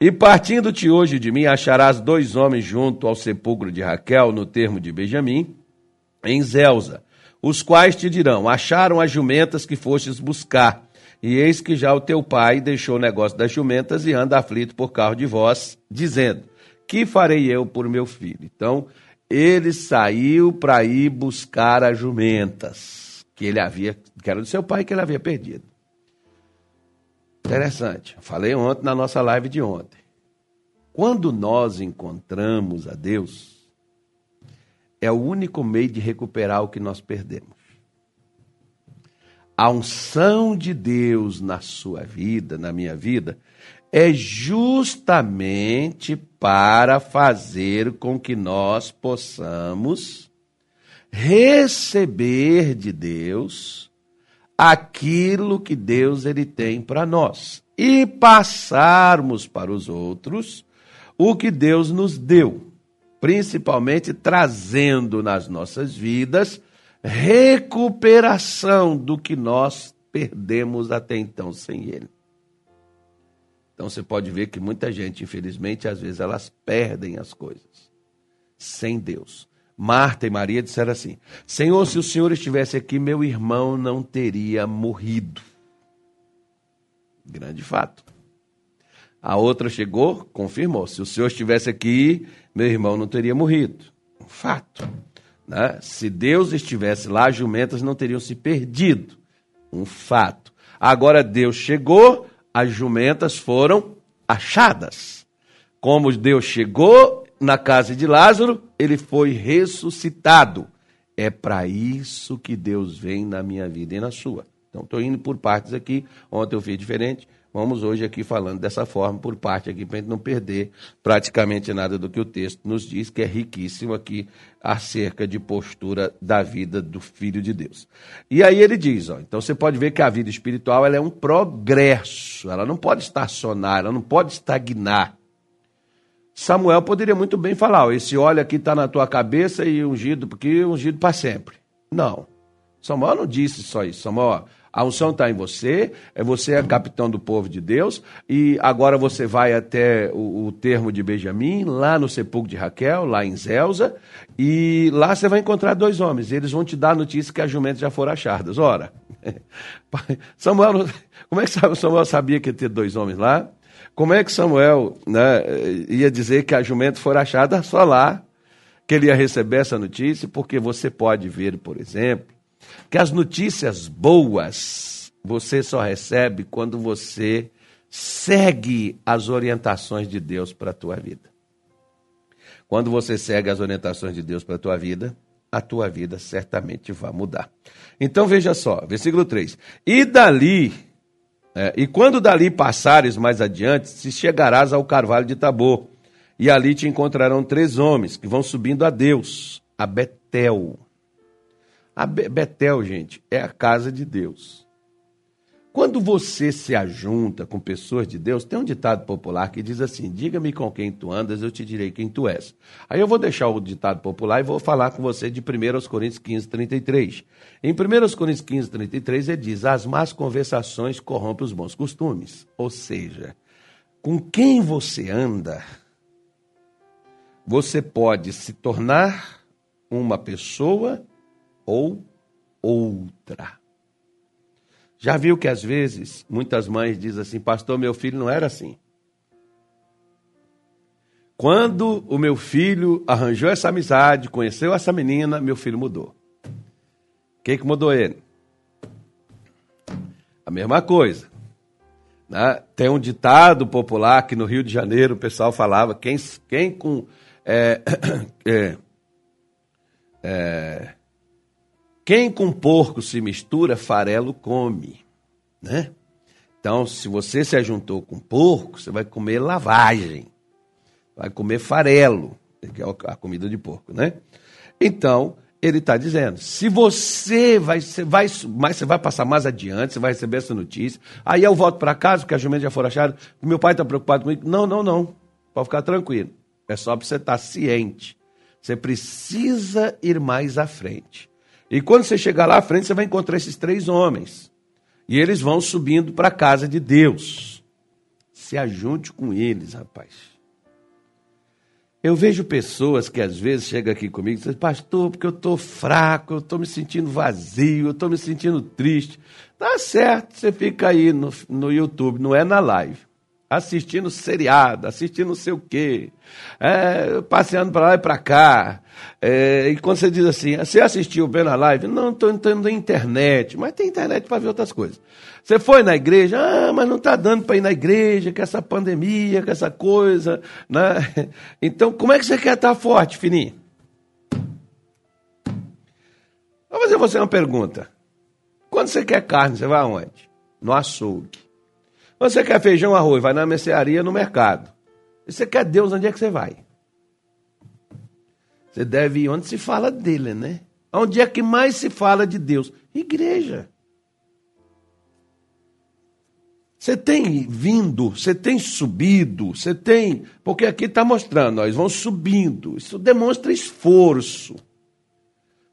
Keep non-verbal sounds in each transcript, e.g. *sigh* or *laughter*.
E partindo-te hoje de mim, acharás dois homens junto ao sepulcro de Raquel, no termo de Benjamim, em Zelza, os quais te dirão: Acharam as jumentas que fostes buscar. E eis que já o teu pai deixou o negócio das jumentas e anda aflito por causa de vós, dizendo: Que farei eu por meu filho? Então, ele saiu para ir buscar as jumentas que ele havia, que era do seu pai, que ele havia perdido. Interessante. Falei ontem na nossa live de ontem. Quando nós encontramos a Deus, é o único meio de recuperar o que nós perdemos. A unção de Deus na sua vida, na minha vida, é justamente para fazer com que nós possamos receber de Deus aquilo que Deus ele tem para nós e passarmos para os outros o que Deus nos deu, principalmente trazendo nas nossas vidas recuperação do que nós perdemos até então sem ele. Então você pode ver que muita gente, infelizmente, às vezes elas perdem as coisas sem Deus. Marta e Maria disseram assim: Senhor, se o Senhor estivesse aqui, meu irmão não teria morrido. Grande fato. A outra chegou, confirmou: se o Senhor estivesse aqui, meu irmão não teria morrido. Um fato. Né? Se Deus estivesse lá, as jumentas não teriam se perdido. Um fato. Agora Deus chegou, as jumentas foram achadas. Como Deus chegou, na casa de Lázaro, ele foi ressuscitado. É para isso que Deus vem na minha vida e na sua. Então, estou indo por partes aqui. Ontem eu fiz diferente. Vamos hoje aqui falando dessa forma, por parte aqui, para a gente não perder praticamente nada do que o texto nos diz, que é riquíssimo aqui acerca de postura da vida do Filho de Deus. E aí ele diz, ó, então você pode ver que a vida espiritual ela é um progresso, ela não pode estacionar, ela não pode estagnar. Samuel poderia muito bem falar: esse óleo aqui está na tua cabeça e ungido, porque ungido para sempre. Não. Samuel não disse só isso. Samuel, a unção está em você, é você é capitão do povo de Deus, e agora você vai até o, o, termo de Benjamim, lá no sepulcro de Raquel, lá em Zelza, e lá você vai encontrar dois homens. Eles vão te dar a notícia que as jumentas já foram achadas. Ora, *laughs* Samuel, como é que Samuel sabia que ia ter dois homens lá? Como é que Samuel né, ia dizer que a jumenta for achada só lá, que ele ia receber essa notícia? Porque você pode ver, por exemplo, que as notícias boas você só recebe quando você segue as orientações de Deus para a tua vida. Quando você segue as orientações de Deus para a tua vida, a tua vida certamente vai mudar. Então veja só, versículo 3. E dali é, e quando dali passares mais adiante, se chegarás ao carvalho de Tabor, e ali te encontrarão três homens que vão subindo a Deus, a Betel. A Be Betel, gente, é a casa de Deus. Quando você se ajunta com pessoas de Deus, tem um ditado popular que diz assim: Diga-me com quem tu andas, eu te direi quem tu és. Aí eu vou deixar o ditado popular e vou falar com você de 1 Coríntios 15, 33. Em 1 Coríntios 15, 33, ele diz: As más conversações corrompem os bons costumes. Ou seja, com quem você anda, você pode se tornar uma pessoa ou outra. Já viu que às vezes muitas mães dizem assim, pastor, meu filho não era assim. Quando o meu filho arranjou essa amizade, conheceu essa menina, meu filho mudou. O que, que mudou ele? A mesma coisa. Né? Tem um ditado popular que no Rio de Janeiro o pessoal falava: quem, quem com. É, é, é, quem com porco se mistura, farelo come, né? Então, se você se ajuntou com porco, você vai comer lavagem, vai comer farelo, que é a comida de porco, né? Então, ele está dizendo, se você vai, você vai, mas você vai passar mais adiante, você vai receber essa notícia, aí eu volto para casa, porque a jumenta já foram achada, meu pai está preocupado comigo. Não, não, não, pode ficar tranquilo. É só para você estar tá ciente. Você precisa ir mais à frente. E quando você chegar lá à frente, você vai encontrar esses três homens. E eles vão subindo para a casa de Deus. se ajunte com eles, rapaz. Eu vejo pessoas que às vezes chegam aqui comigo e dizem, pastor, porque eu estou fraco, eu estou me sentindo vazio, eu estou me sentindo triste. Tá certo, você fica aí no, no YouTube, não é na live assistindo seriado, assistindo não sei o quê, é, passeando para lá e para cá. É, e quando você diz assim, você assistiu bem na live? Não, estou entrando na internet, mas tem internet para ver outras coisas. Você foi na igreja? Ah, mas não está dando para ir na igreja, com essa pandemia, com essa coisa. Né? *laughs* Então, como é que você quer estar forte, fininho? Vou fazer você uma pergunta. Quando você quer carne, você vai aonde? No açougue. Você quer feijão, arroz, vai na mercearia, no mercado. E você quer Deus, onde é que você vai? Você deve ir onde se fala dele, né? Onde é que mais se fala de Deus? Igreja. Você tem vindo, você tem subido, você tem. Porque aqui está mostrando, nós vão subindo. Isso demonstra esforço.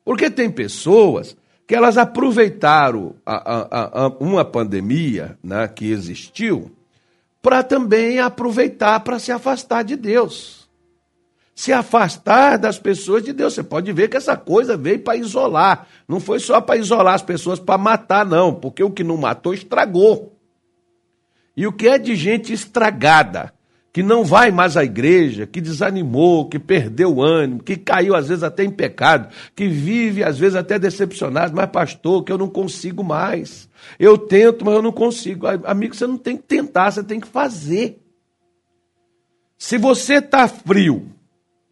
Porque tem pessoas que elas aproveitaram a, a, a, uma pandemia né, que existiu para também aproveitar para se afastar de Deus. Se afastar das pessoas de Deus. Você pode ver que essa coisa veio para isolar. Não foi só para isolar as pessoas para matar, não, porque o que não matou estragou. E o que é de gente estragada, que não vai mais à igreja, que desanimou, que perdeu o ânimo, que caiu às vezes até em pecado, que vive às vezes até decepcionado, mas pastor, que eu não consigo mais. Eu tento, mas eu não consigo. Amigo, você não tem que tentar, você tem que fazer. Se você está frio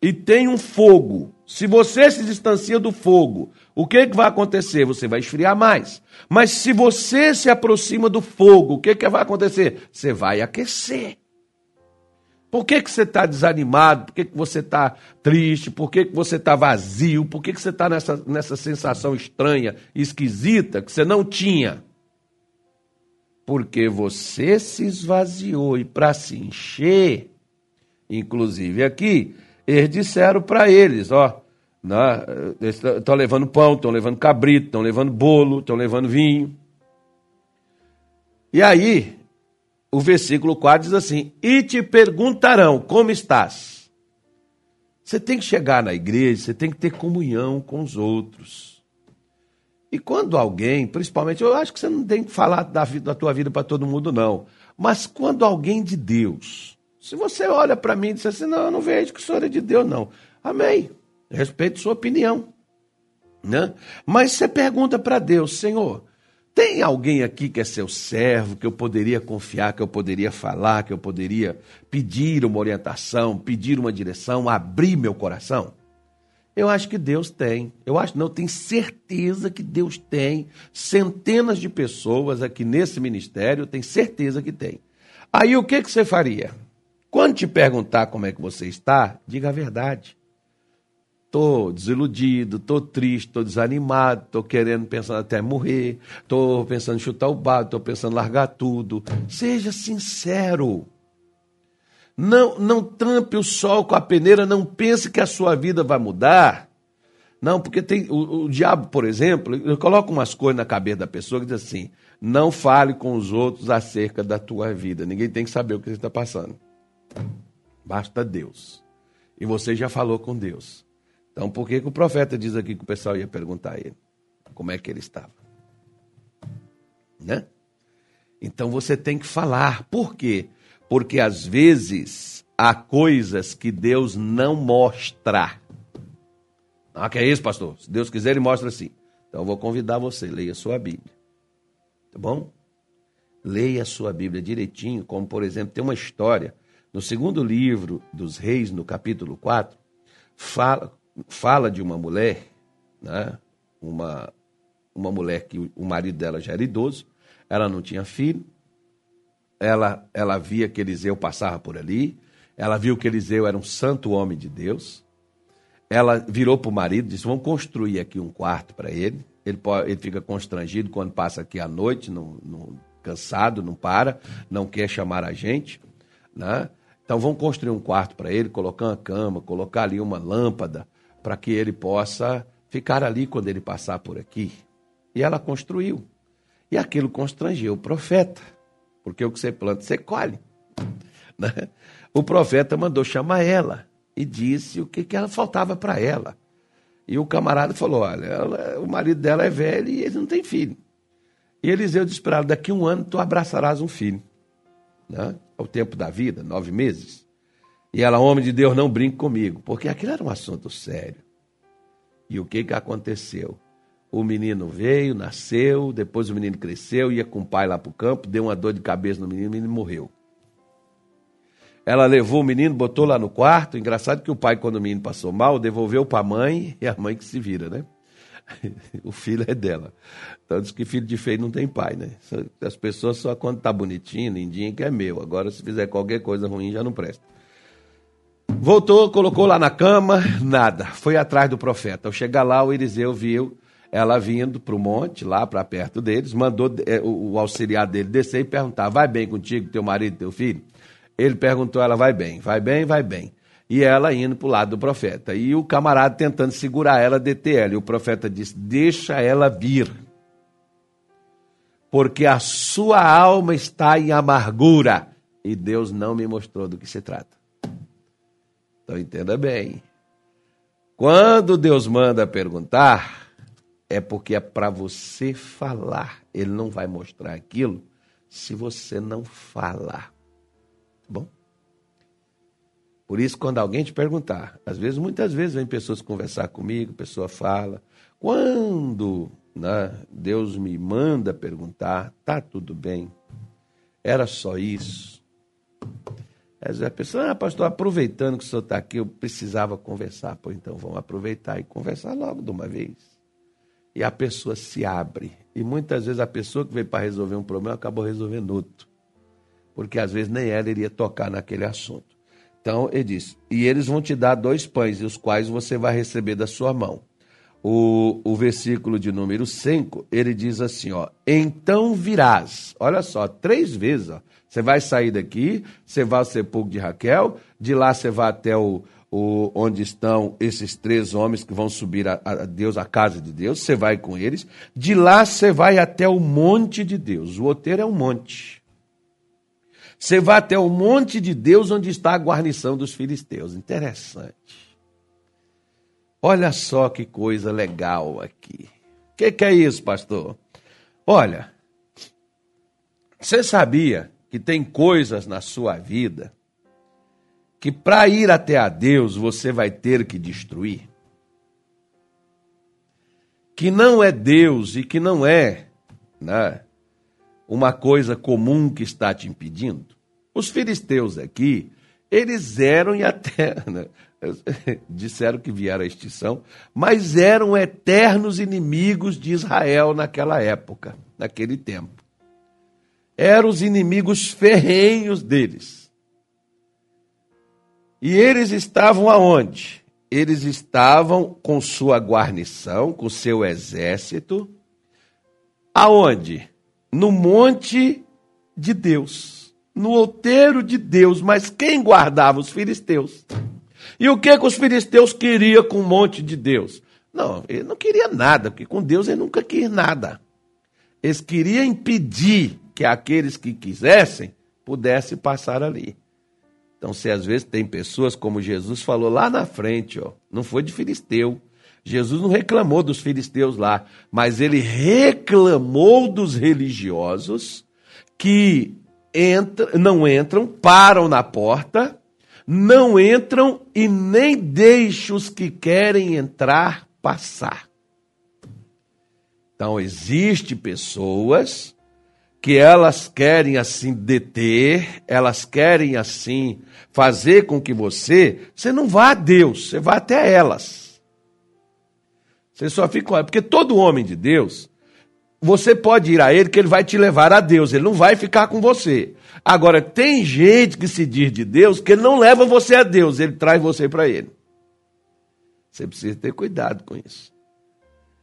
e tem um fogo, se você se distancia do fogo, o que, que vai acontecer? Você vai esfriar mais. Mas se você se aproxima do fogo, o que, que vai acontecer? Você vai aquecer. Por que, que você está desanimado? Por que, que você está triste? Por que, que você está vazio? Por que, que você está nessa, nessa sensação estranha, esquisita, que você não tinha? Porque você se esvaziou e para se encher, inclusive aqui, eles disseram para eles, ó, estão levando pão, estão levando cabrito, estão levando bolo, estão levando vinho. E aí, o versículo 4 diz assim: E te perguntarão como estás. Você tem que chegar na igreja, você tem que ter comunhão com os outros. E quando alguém, principalmente, eu acho que você não tem que falar da, vida, da tua vida para todo mundo, não. Mas quando alguém de Deus, se você olha para mim e diz assim, não, eu não vejo que o senhor é de Deus, não. Amém. Respeito sua opinião. Né? Mas você pergunta para Deus, Senhor, tem alguém aqui que é seu servo, que eu poderia confiar, que eu poderia falar, que eu poderia pedir uma orientação, pedir uma direção, abrir meu coração? Eu acho que Deus tem. Eu acho, não, eu tenho certeza que Deus tem centenas de pessoas aqui nesse ministério, eu tenho certeza que tem. Aí o que, que você faria? Quando te perguntar como é que você está, diga a verdade. Estou desiludido, estou triste, estou desanimado, estou querendo, pensando até morrer, estou pensando em chutar o barco, estou pensando em largar tudo. Seja sincero. Não, não tampe o sol com a peneira, não pense que a sua vida vai mudar. Não, porque tem o, o diabo, por exemplo, eu coloco umas coisas na cabeça da pessoa que diz assim: não fale com os outros acerca da tua vida. Ninguém tem que saber o que você está passando. Basta Deus. E você já falou com Deus. Então, por que, que o profeta diz aqui que o pessoal ia perguntar a ele como é que ele estava? Né? Então você tem que falar. Por quê? Porque às vezes há coisas que Deus não mostra. Ah, que é isso, pastor? Se Deus quiser, ele mostra assim. Então eu vou convidar você, leia sua Bíblia. Tá bom? Leia a sua Bíblia direitinho, como por exemplo, tem uma história no segundo livro dos Reis, no capítulo 4, fala fala de uma mulher, né? uma, uma mulher que o marido dela já era idoso, ela não tinha filho, ela, ela via que Eliseu passava por ali, ela viu que Eliseu era um santo homem de Deus, ela virou para o marido e disse: Vamos construir aqui um quarto para ele. Ele, pode, ele fica constrangido quando passa aqui à noite, não, não, cansado, não para, não quer chamar a gente. Né? Então vamos construir um quarto para ele, colocar uma cama, colocar ali uma lâmpada, para que ele possa ficar ali quando ele passar por aqui. E ela construiu. E aquilo constrangeu o profeta, porque o que você planta, você colhe. *laughs* Né? O profeta mandou chamar ela e disse o que, que ela faltava para ela. E o camarada falou: Olha, ela, o marido dela é velho e ele não tem filho. E Eliseu disse para ela: Daqui um ano tu abraçarás um filho. Né? É o tempo da vida, nove meses. E ela, homem de Deus, não brinque comigo, porque aquilo era um assunto sério. E o que, que aconteceu? O menino veio, nasceu, depois o menino cresceu, ia com o pai lá para o campo, deu uma dor de cabeça no menino, o menino morreu. Ela levou o menino, botou lá no quarto. Engraçado que o pai, quando o menino passou mal, devolveu para a mãe e a mãe que se vira, né? *laughs* o filho é dela. Então diz que filho de feio não tem pai, né? As pessoas só quando tá bonitinho, lindinho, que é meu. Agora, se fizer qualquer coisa ruim, já não presta. Voltou, colocou lá na cama, nada. Foi atrás do profeta. Ao chegar lá, o Eliseu viu ela vindo para o monte, lá para perto deles, mandou é, o auxiliar dele descer e perguntar: vai bem contigo, teu marido, teu filho? Ele perguntou, ela vai bem, vai bem, vai bem. E ela indo para o lado do profeta. E o camarada tentando segurar ela, deter ela. E o profeta disse: Deixa ela vir, porque a sua alma está em amargura. E Deus não me mostrou do que se trata. Então entenda bem. Quando Deus manda perguntar, é porque é para você falar. Ele não vai mostrar aquilo se você não falar. Tá bom? Por isso, quando alguém te perguntar, às vezes, muitas vezes, vem pessoas conversar comigo, pessoa fala, quando né, Deus me manda perguntar, tá tudo bem? Era só isso? Vezes a pessoa, ah, pastor, aproveitando que o senhor está aqui, eu precisava conversar. Pô, então vamos aproveitar e conversar logo de uma vez. E a pessoa se abre. E muitas vezes a pessoa que veio para resolver um problema acabou resolvendo outro porque às vezes nem ela iria tocar naquele assunto. Então ele diz: E eles vão te dar dois pães, os quais você vai receber da sua mão. O, o versículo de número 5, ele diz assim: ó, Então virás. Olha só, três vezes. Ó, você vai sair daqui, você vai ao sepulcro de Raquel, de lá você vai até o, o, onde estão esses três homens que vão subir a, a, Deus, a casa de Deus, você vai com eles. De lá você vai até o monte de Deus. O outeiro é um monte. Você vai até o monte de Deus onde está a guarnição dos filisteus. Interessante. Olha só que coisa legal aqui. O que, que é isso, pastor? Olha, você sabia que tem coisas na sua vida que para ir até a Deus você vai ter que destruir? Que não é Deus e que não é né, uma coisa comum que está te impedindo? Os filisteus aqui, eles eram e até né, disseram que vieram à extinção, mas eram eternos inimigos de Israel naquela época, naquele tempo. Eram os inimigos ferrenhos deles. E eles estavam aonde? Eles estavam com sua guarnição, com seu exército, aonde? No monte de Deus no outeiro de Deus, mas quem guardava os filisteus? E o que, que os filisteus queriam com o monte de Deus? Não, ele não queria nada, porque com Deus ele nunca quis nada. Eles queriam impedir que aqueles que quisessem pudessem passar ali. Então, se às vezes tem pessoas, como Jesus falou lá na frente, ó, não foi de filisteu. Jesus não reclamou dos filisteus lá, mas ele reclamou dos religiosos que entra, não entram, param na porta, não entram e nem deixam os que querem entrar passar. Então, existe pessoas que elas querem assim deter, elas querem assim fazer com que você, você não vá a Deus, você vá até elas. Você só fica, porque todo homem de Deus, você pode ir a ele que ele vai te levar a Deus, ele não vai ficar com você. Agora, tem gente que se diz de Deus que ele não leva você a Deus, ele traz você para ele. Você precisa ter cuidado com isso.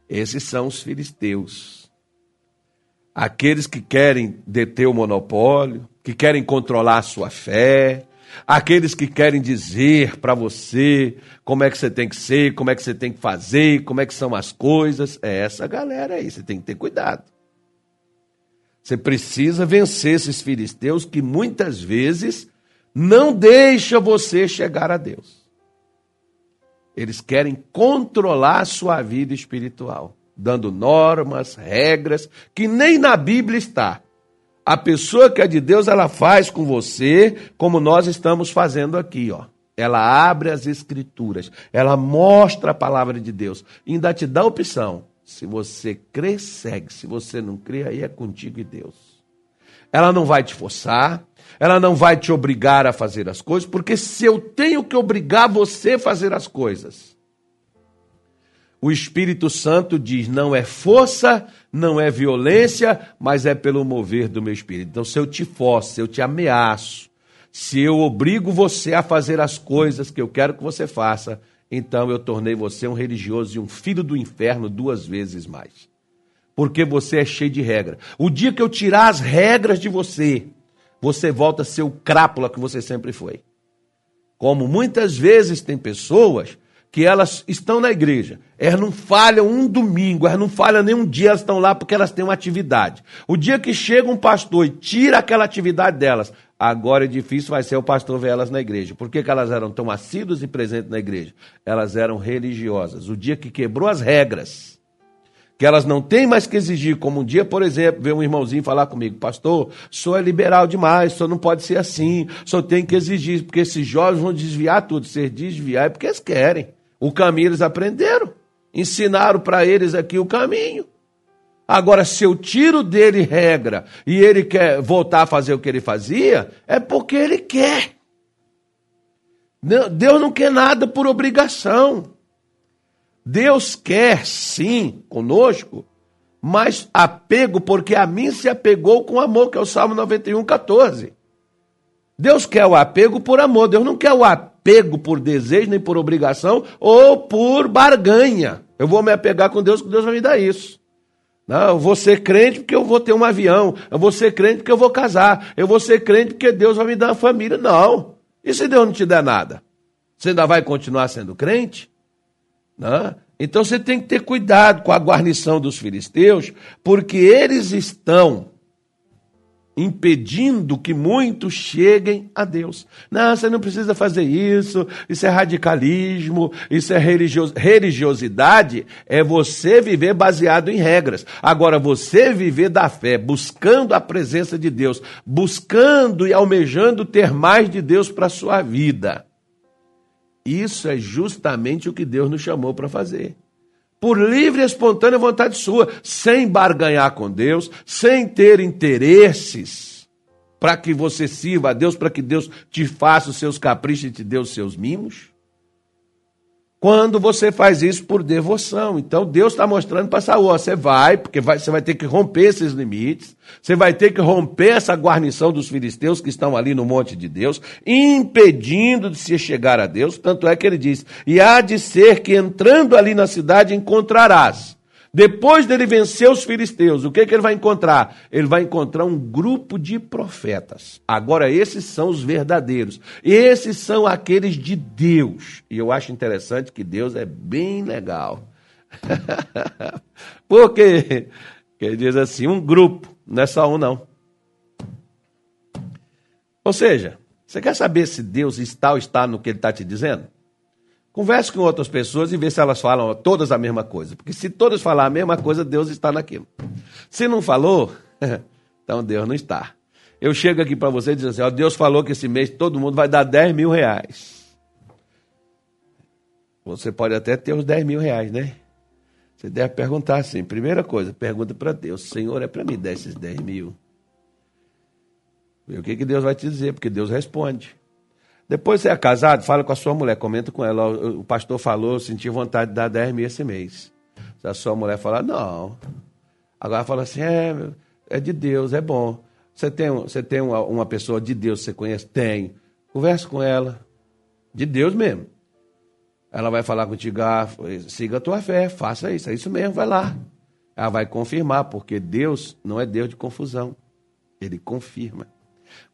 Esses são os filisteus. Aqueles que querem deter o monopólio, que querem controlar a sua fé, aqueles que querem dizer para você como é que você tem que ser, como é que você tem que fazer, como é que são as coisas. É essa galera aí, você tem que ter cuidado. Você precisa vencer esses filisteus que muitas vezes não deixa você chegar a Deus. Eles querem controlar a sua vida espiritual, dando normas, regras que nem na Bíblia está. A pessoa que é de Deus, ela faz com você como nós estamos fazendo aqui, ó. Ela abre as escrituras, ela mostra a palavra de Deus, ainda te dá opção. Se você crê, segue. Se você não crê, aí é contigo e Deus. Ela não vai te forçar, ela não vai te obrigar a fazer as coisas, porque se eu tenho que obrigar você a fazer as coisas, o Espírito Santo diz: não é força, não é violência, mas é pelo mover do meu espírito. Então, se eu te forço, se eu te ameaço, se eu obrigo você a fazer as coisas que eu quero que você faça, então eu tornei você um religioso e um filho do inferno duas vezes mais. Porque você é cheio de regra. O dia que eu tirar as regras de você, você volta a ser o crápula que você sempre foi. Como muitas vezes tem pessoas que elas estão na igreja, elas não falham um domingo, elas não falham nenhum dia, elas estão lá porque elas têm uma atividade. O dia que chega um pastor e tira aquela atividade delas, agora é difícil vai ser o pastor ver elas na igreja. Por que, que elas eram tão assíduas e presentes na igreja? Elas eram religiosas. O dia que quebrou as regras, que elas não têm mais que exigir, como um dia, por exemplo, ver um irmãozinho falar comigo, pastor, sou é liberal demais, só não pode ser assim, só tem que exigir, porque esses jovens vão desviar tudo. Se desviar é porque eles querem. O caminho eles aprenderam. Ensinaram para eles aqui o caminho. Agora, se eu tiro dele regra e ele quer voltar a fazer o que ele fazia, é porque ele quer. Deus não quer nada por obrigação. Deus quer sim conosco, mas apego, porque a mim se apegou com amor, que é o Salmo 91, 14. Deus quer o apego por amor, Deus não quer o apego por desejo, nem por obrigação ou por barganha. Eu vou me apegar com Deus, que Deus vai me dar isso. Não, eu vou ser crente porque eu vou ter um avião. Eu vou ser crente porque eu vou casar. Eu vou ser crente porque Deus vai me dar uma família. Não. E se Deus não te der nada? Você ainda vai continuar sendo crente? Não. Então você tem que ter cuidado com a guarnição dos filisteus, porque eles estão impedindo que muitos cheguem a Deus. Não, você não precisa fazer isso, isso é radicalismo, isso é religios... religiosidade, é você viver baseado em regras. Agora, você viver da fé, buscando a presença de Deus, buscando e almejando ter mais de Deus para a sua vida. Isso é justamente o que Deus nos chamou para fazer por livre e espontânea vontade sua, sem barganhar com Deus, sem ter interesses para que você sirva a Deus, para que Deus te faça os seus caprichos e te dê os seus mimos quando você faz isso por devoção. Então Deus está mostrando para Saul, você vai, porque vai, você vai ter que romper esses limites, você vai ter que romper essa guarnição dos filisteus que estão ali no monte de Deus, impedindo de se chegar a Deus. Tanto é que ele diz: e há de ser que entrando ali na cidade encontrarás depois dele vencer os filisteus, o que, que ele vai encontrar? Ele vai encontrar um grupo de profetas. Agora, esses são os verdadeiros. Esses são aqueles de Deus. E eu acho interessante que Deus é bem legal. *laughs* Porque ele diz assim: um grupo, não é só um, não. Ou seja, você quer saber se Deus está ou está no que ele está te dizendo? Converse com outras pessoas e vê se elas falam todas a mesma coisa. Porque se todas falar a mesma coisa, Deus está naquilo. Se não falou, *laughs* então Deus não está. Eu chego aqui para você e diz assim: ó, Deus falou que esse mês todo mundo vai dar 10 mil reais. Você pode até ter os 10 mil reais, né? Você deve perguntar assim: primeira coisa, pergunta para Deus: Senhor, é para me dar esses 10 mil? E o que, que Deus vai te dizer? Porque Deus responde. Depois você é casado, fala com a sua mulher, comenta com ela. O pastor falou, senti vontade de dar 10 mil esse mês. Se a sua mulher falar, não. Agora fala assim, é, é de Deus, é bom. Você tem, você tem uma, uma pessoa de Deus que você conhece? Tem. Converse com ela. De Deus mesmo. Ela vai falar contigo, ah, siga a tua fé, faça isso, é isso mesmo, vai lá. Ela vai confirmar, porque Deus não é Deus de confusão. Ele confirma.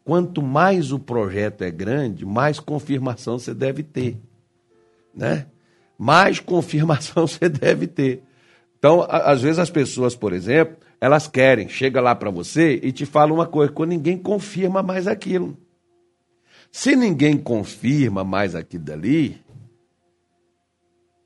Quanto mais o projeto é grande, mais confirmação você deve ter. Né? Mais confirmação *laughs* você deve ter. Então, às vezes as pessoas, por exemplo, elas querem. Chega lá para você e te fala uma coisa, quando ninguém confirma mais aquilo. Se ninguém confirma mais aquilo dali,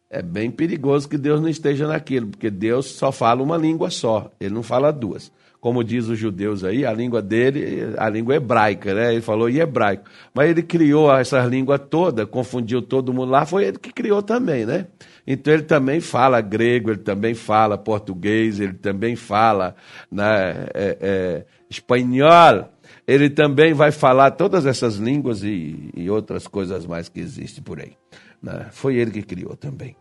é bem perigoso que Deus não esteja naquilo, porque Deus só fala uma língua só, ele não fala duas como diz os judeus aí, a língua dele, a língua hebraica, né? Ele falou em hebraico. Mas ele criou essa língua toda, confundiu todo mundo lá, foi ele que criou também, né? Então ele também fala grego, ele também fala português, ele também fala né, é, é, espanhol, ele também vai falar todas essas línguas e, e outras coisas mais que existem por aí. Né? Foi ele que criou também.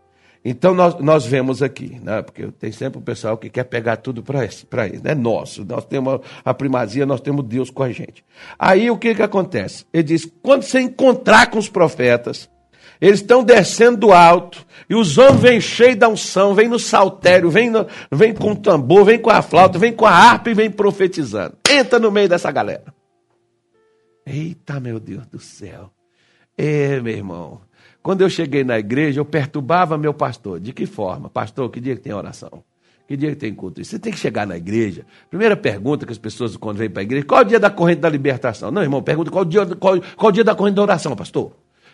Então nós, nós vemos aqui, né? porque tem sempre o pessoal que quer pegar tudo para ele, é nosso, nós temos a primazia, nós temos Deus com a gente. Aí o que, que acontece? Ele diz: quando você encontrar com os profetas, eles estão descendo do alto, e os homens vêm cheios da unção, vêm no saltério, vêm, no, vêm com o tambor, vêm com a flauta, vêm com a harpa e vêm profetizando. Entra no meio dessa galera. Eita, meu Deus do céu. É, meu irmão. Quando eu cheguei na igreja, eu perturbava meu pastor. De que forma? Pastor, que dia que tem oração? Que dia que tem culto? Você tem que chegar na igreja. Primeira pergunta que as pessoas, quando vêm para a igreja, qual é o dia da corrente da libertação? Não, irmão, pergunta qual o dia, qual, qual o dia da corrente da oração, pastor?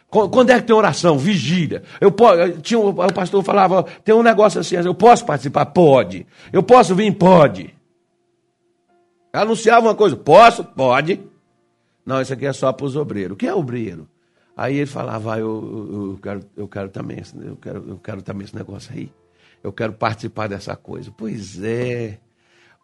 Quando é que tem oração? Vigília. Eu, tinha, o pastor falava, tem um negócio assim, eu posso participar? Pode. Eu posso vir? Pode. Anunciava uma coisa, posso? Pode. Não, isso aqui é só para os obreiros. O que é obreiro? Aí ele falava, ah, eu, eu, eu, quero, eu quero também, eu quero, eu quero também esse negócio aí. Eu quero participar dessa coisa. Pois é.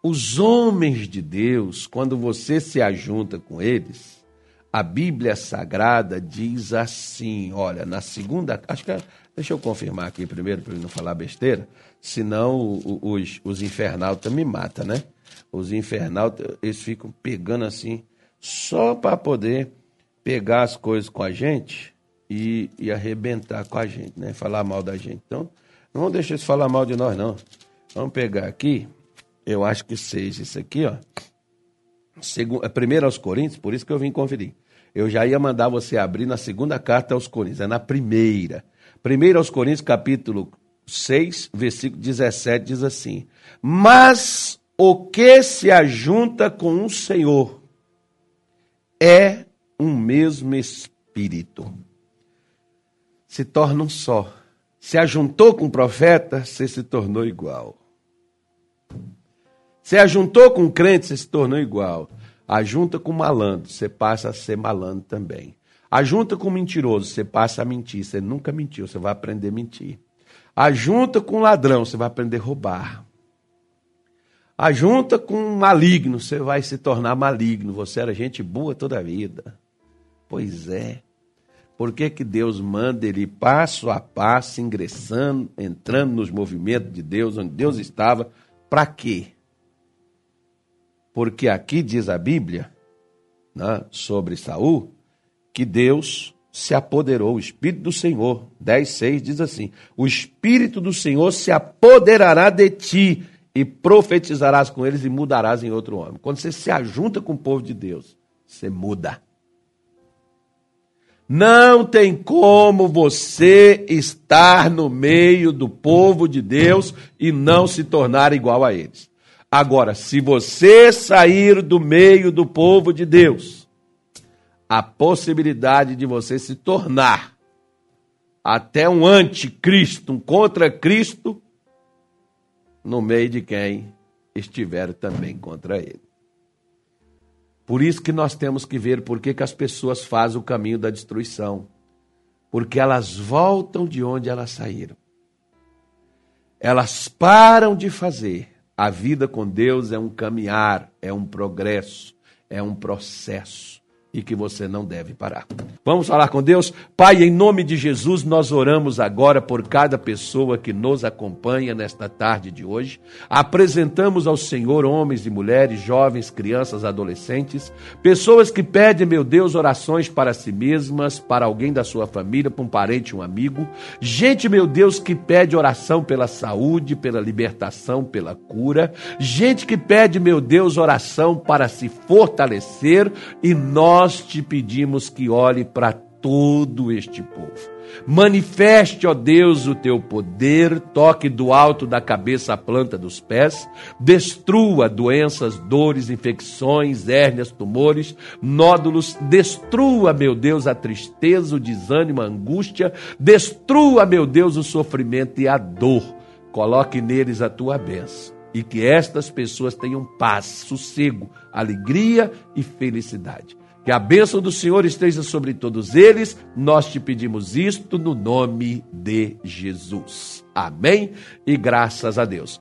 Os homens de Deus, quando você se ajunta com eles, a Bíblia Sagrada diz assim, olha, na segunda, acho que é, deixa eu confirmar aqui primeiro para não falar besteira, senão os, os infernautas me matam, né? Os infernautas, eles ficam pegando assim, só para poder pegar as coisas com a gente e, e arrebentar com a gente, né? Falar mal da gente. Então, não vamos deixar eles falar mal de nós, não. Vamos pegar aqui, eu acho que seja isso aqui, ó. Segundo, é primeiro aos Coríntios, por isso que eu vim conferir. Eu já ia mandar você abrir na segunda carta aos Coríntios, é na primeira. Primeiro aos Coríntios, capítulo 6, versículo 17, diz assim: Mas o que se ajunta com um Senhor é um mesmo espírito. Se torna um só. Se ajuntou com o profeta, você se tornou igual. Se ajuntou com o crente, você se tornou igual. Ajunta com malandro, você passa a ser malandro também. Ajunta com mentiroso, você passa a mentir. Você nunca mentiu, você vai aprender a mentir. Ajunta com ladrão, você vai aprender a roubar. Ajunta com maligno, você vai se tornar maligno. Você era gente boa toda a vida. Pois é. Por que, que Deus manda ele passo a passo, ingressando, entrando nos movimentos de Deus, onde Deus estava? Para quê? Porque aqui diz a Bíblia, né, sobre Saul, que Deus se apoderou, o Espírito do Senhor, 10,6 diz assim: O Espírito do Senhor se apoderará de ti e profetizarás com eles e mudarás em outro homem. Quando você se ajunta com o povo de Deus, você muda. Não tem como você estar no meio do povo de Deus e não se tornar igual a eles. Agora, se você sair do meio do povo de Deus, a possibilidade de você se tornar até um anticristo, um contra Cristo, no meio de quem estiver também contra ele. Por isso que nós temos que ver por que, que as pessoas fazem o caminho da destruição. Porque elas voltam de onde elas saíram. Elas param de fazer. A vida com Deus é um caminhar, é um progresso, é um processo e que você não deve parar. Vamos falar com Deus? Pai, em nome de Jesus, nós oramos agora por cada pessoa que nos acompanha nesta tarde de hoje. Apresentamos ao Senhor homens e mulheres, jovens, crianças, adolescentes, pessoas que pedem, meu Deus, orações para si mesmas, para alguém da sua família, para um parente, um amigo. Gente, meu Deus, que pede oração pela saúde, pela libertação, pela cura. Gente que pede, meu Deus, oração para se fortalecer e nós nós te pedimos que olhe para todo este povo. Manifeste, ó Deus, o teu poder, toque do alto da cabeça à planta dos pés, destrua doenças, dores, infecções, hérnias, tumores, nódulos, destrua, meu Deus, a tristeza, o desânimo, a angústia, destrua, meu Deus, o sofrimento e a dor. Coloque neles a tua bênção e que estas pessoas tenham paz, sossego, alegria e felicidade. Que a bênção do Senhor esteja sobre todos eles. Nós te pedimos isto no nome de Jesus. Amém e graças a Deus.